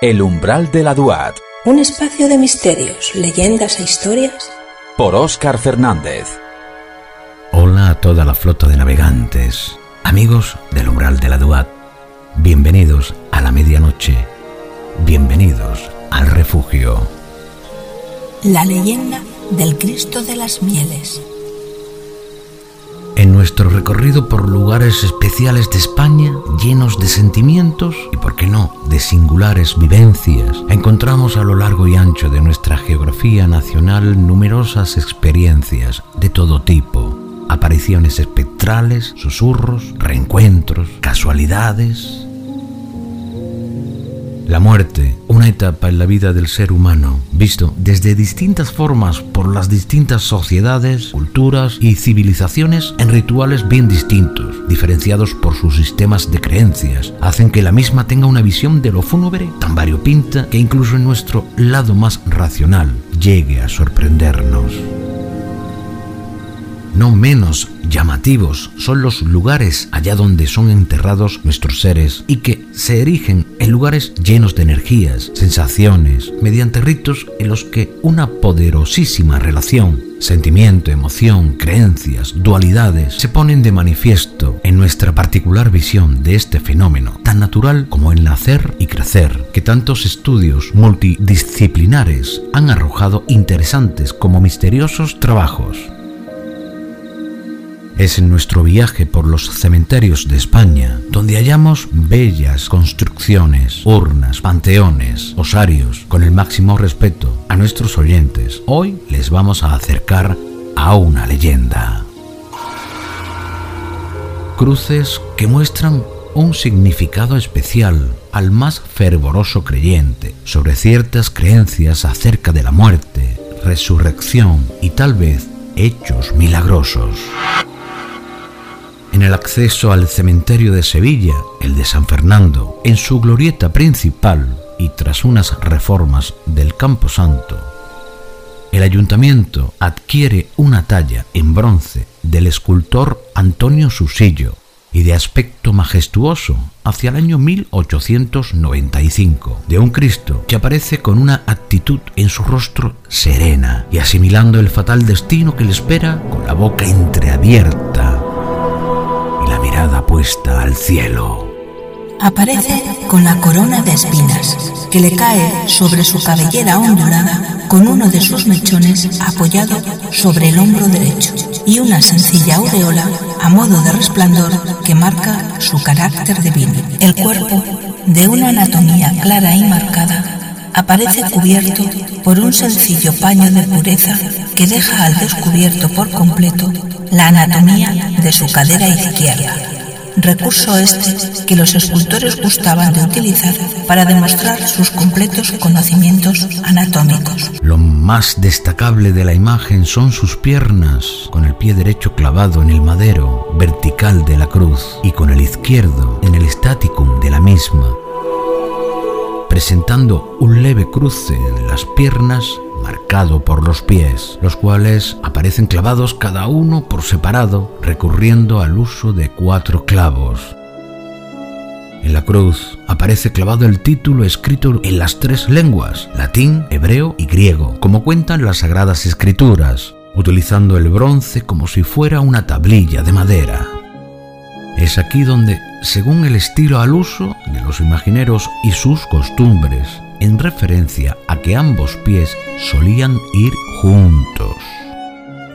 El umbral de la Duat. Un espacio de misterios, leyendas e historias. Por Óscar Fernández. Hola a toda la flota de navegantes, amigos del umbral de la Duat. Bienvenidos a la medianoche. Bienvenidos al refugio. La leyenda del Cristo de las Mieles. En nuestro recorrido por lugares especiales de España, llenos de sentimientos y, por qué no, de singulares vivencias, encontramos a lo largo y ancho de nuestra geografía nacional numerosas experiencias de todo tipo. Apariciones espectrales, susurros, reencuentros, casualidades, la muerte, una etapa en la vida del ser humano, visto desde distintas formas por las distintas sociedades, culturas y civilizaciones en rituales bien distintos, diferenciados por sus sistemas de creencias, hacen que la misma tenga una visión de lo fúnebre tan variopinta que incluso en nuestro lado más racional llegue a sorprendernos. No menos llamativos son los lugares allá donde son enterrados nuestros seres y que se erigen en lugares llenos de energías, sensaciones, mediante ritos en los que una poderosísima relación, sentimiento, emoción, creencias, dualidades se ponen de manifiesto en nuestra particular visión de este fenómeno, tan natural como el nacer y crecer, que tantos estudios multidisciplinares han arrojado interesantes como misteriosos trabajos. Es en nuestro viaje por los cementerios de España donde hallamos bellas construcciones, urnas, panteones, osarios, con el máximo respeto a nuestros oyentes. Hoy les vamos a acercar a una leyenda. Cruces que muestran un significado especial al más fervoroso creyente sobre ciertas creencias acerca de la muerte, resurrección y tal vez hechos milagrosos. En el acceso al cementerio de Sevilla, el de San Fernando, en su glorieta principal y tras unas reformas del Campo Santo, el ayuntamiento adquiere una talla en bronce del escultor Antonio Susillo y de aspecto majestuoso hacia el año 1895, de un Cristo que aparece con una actitud en su rostro serena y asimilando el fatal destino que le espera con la boca entreabierta al cielo. Aparece con la corona de espinas que le cae sobre su cabellera ondulada con uno de sus mechones apoyado sobre el hombro derecho y una sencilla aureola a modo de resplandor que marca su carácter divino. El cuerpo, de una anatomía clara y marcada, aparece cubierto por un sencillo paño de pureza que deja al descubierto por completo la anatomía de su cadera izquierda, recurso este que los escultores gustaban de utilizar para demostrar sus completos conocimientos anatómicos. Lo más destacable de la imagen son sus piernas, con el pie derecho clavado en el madero vertical de la cruz y con el izquierdo en el staticum de la misma, presentando un leve cruce en las piernas marcado por los pies, los cuales aparecen clavados cada uno por separado, recurriendo al uso de cuatro clavos. En la cruz aparece clavado el título escrito en las tres lenguas, latín, hebreo y griego, como cuentan las sagradas escrituras, utilizando el bronce como si fuera una tablilla de madera. Es aquí donde, según el estilo al uso de los imagineros y sus costumbres, en referencia a que ambos pies solían ir juntos.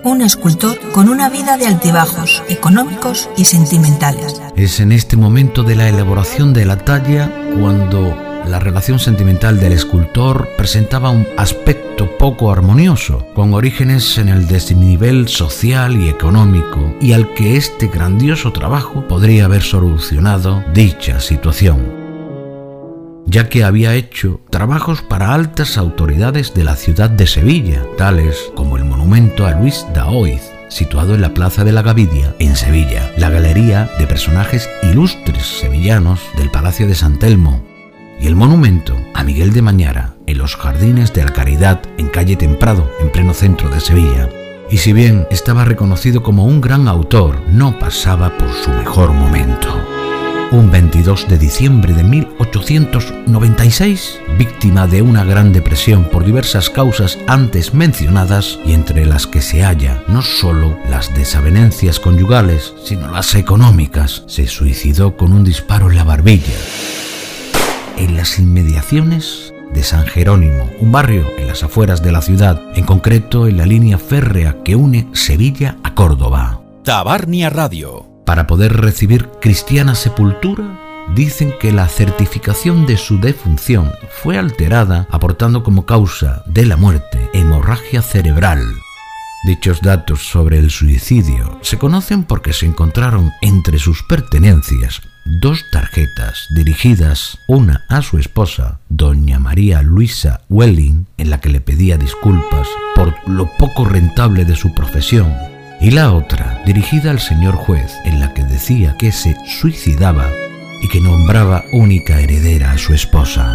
Un escultor con una vida de altibajos económicos y sentimentales. Es en este momento de la elaboración de la talla cuando la relación sentimental del escultor presentaba un aspecto poco armonioso, con orígenes en el desnivel social y económico, y al que este grandioso trabajo podría haber solucionado dicha situación ya que había hecho trabajos para altas autoridades de la ciudad de Sevilla, tales como el monumento a Luis Daoiz, situado en la Plaza de la Gavidia, en Sevilla, la galería de personajes ilustres sevillanos del Palacio de San Telmo, y el monumento a Miguel de Mañara, en los Jardines de la Caridad, en calle Temprado, en pleno centro de Sevilla. Y si bien estaba reconocido como un gran autor, no pasaba por su mejor momento. Un 22 de diciembre de 1896, víctima de una gran depresión por diversas causas antes mencionadas y entre las que se halla no solo las desavenencias conyugales, sino las económicas, se suicidó con un disparo en la barbilla. En las inmediaciones de San Jerónimo, un barrio en las afueras de la ciudad, en concreto en la línea férrea que une Sevilla a Córdoba. Tabarnia Radio para poder recibir cristiana sepultura, dicen que la certificación de su defunción fue alterada aportando como causa de la muerte hemorragia cerebral. Dichos datos sobre el suicidio se conocen porque se encontraron entre sus pertenencias dos tarjetas dirigidas, una a su esposa, doña María Luisa Welling, en la que le pedía disculpas por lo poco rentable de su profesión y la otra dirigida al señor juez en la que decía que se suicidaba y que nombraba única heredera a su esposa.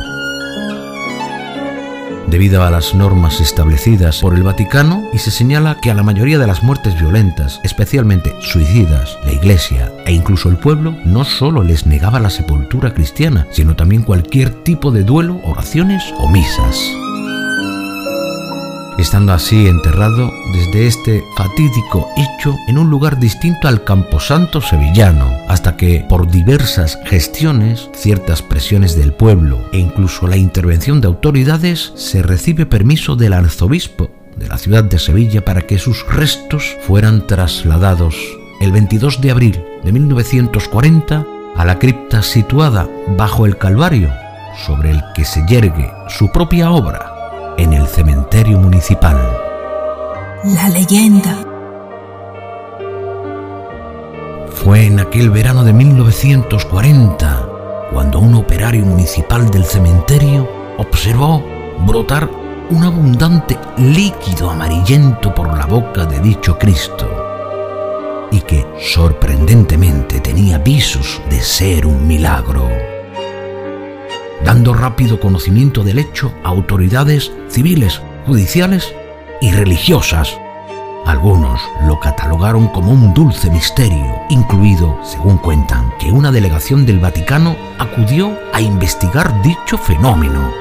Debido a las normas establecidas por el Vaticano, y se señala que a la mayoría de las muertes violentas, especialmente suicidas, la Iglesia e incluso el pueblo no solo les negaba la sepultura cristiana, sino también cualquier tipo de duelo, oraciones o misas estando así enterrado desde este fatídico hecho en un lugar distinto al camposanto sevillano, hasta que por diversas gestiones, ciertas presiones del pueblo e incluso la intervención de autoridades, se recibe permiso del arzobispo de la ciudad de Sevilla para que sus restos fueran trasladados el 22 de abril de 1940 a la cripta situada bajo el Calvario, sobre el que se yergue su propia obra, en el cementerio municipal. La leyenda. Fue en aquel verano de 1940 cuando un operario municipal del cementerio observó brotar un abundante líquido amarillento por la boca de dicho Cristo y que sorprendentemente tenía visos de ser un milagro dando rápido conocimiento del hecho a autoridades civiles, judiciales y religiosas. Algunos lo catalogaron como un dulce misterio, incluido, según cuentan, que una delegación del Vaticano acudió a investigar dicho fenómeno.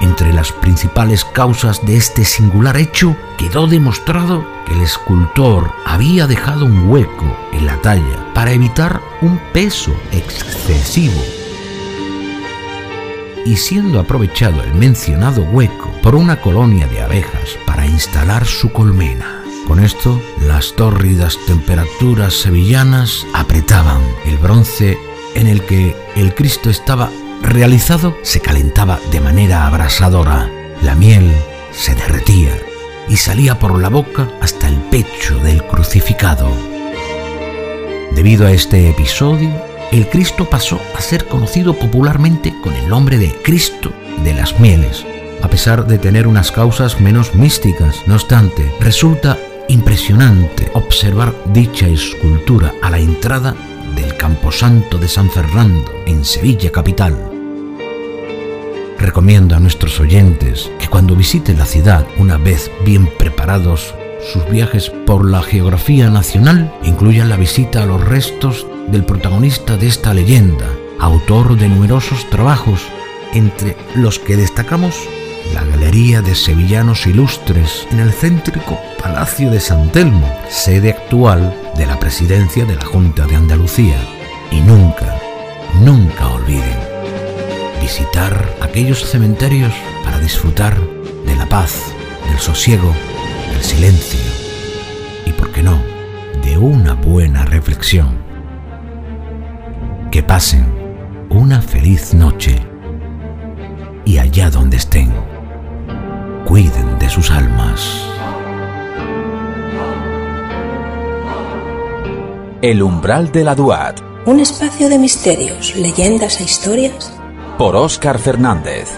Entre las principales causas de este singular hecho quedó demostrado que el escultor había dejado un hueco en la talla para evitar un peso excesivo y siendo aprovechado el mencionado hueco por una colonia de abejas para instalar su colmena. Con esto, las tórridas temperaturas sevillanas apretaban. El bronce en el que el Cristo estaba realizado se calentaba de manera abrasadora. La miel se derretía y salía por la boca hasta el pecho del crucificado. Debido a este episodio, el Cristo pasó a ser conocido popularmente con el nombre de Cristo de las Mieles, a pesar de tener unas causas menos místicas. No obstante, resulta impresionante observar dicha escultura a la entrada del Camposanto de San Fernando, en Sevilla capital. Recomiendo a nuestros oyentes que cuando visiten la ciudad, una vez bien preparados sus viajes por la geografía nacional, incluyan la visita a los restos del protagonista de esta leyenda, autor de numerosos trabajos, entre los que destacamos la Galería de Sevillanos Ilustres en el céntrico Palacio de San Telmo, sede actual de la presidencia de la Junta de Andalucía. Y nunca, nunca olviden visitar aquellos cementerios para disfrutar de la paz, del sosiego, del silencio y, por qué no, de una buena reflexión que pasen una feliz noche y allá donde estén, cuiden de sus almas. El umbral de la Duat. Un espacio de misterios, leyendas e historias. Por Óscar Fernández.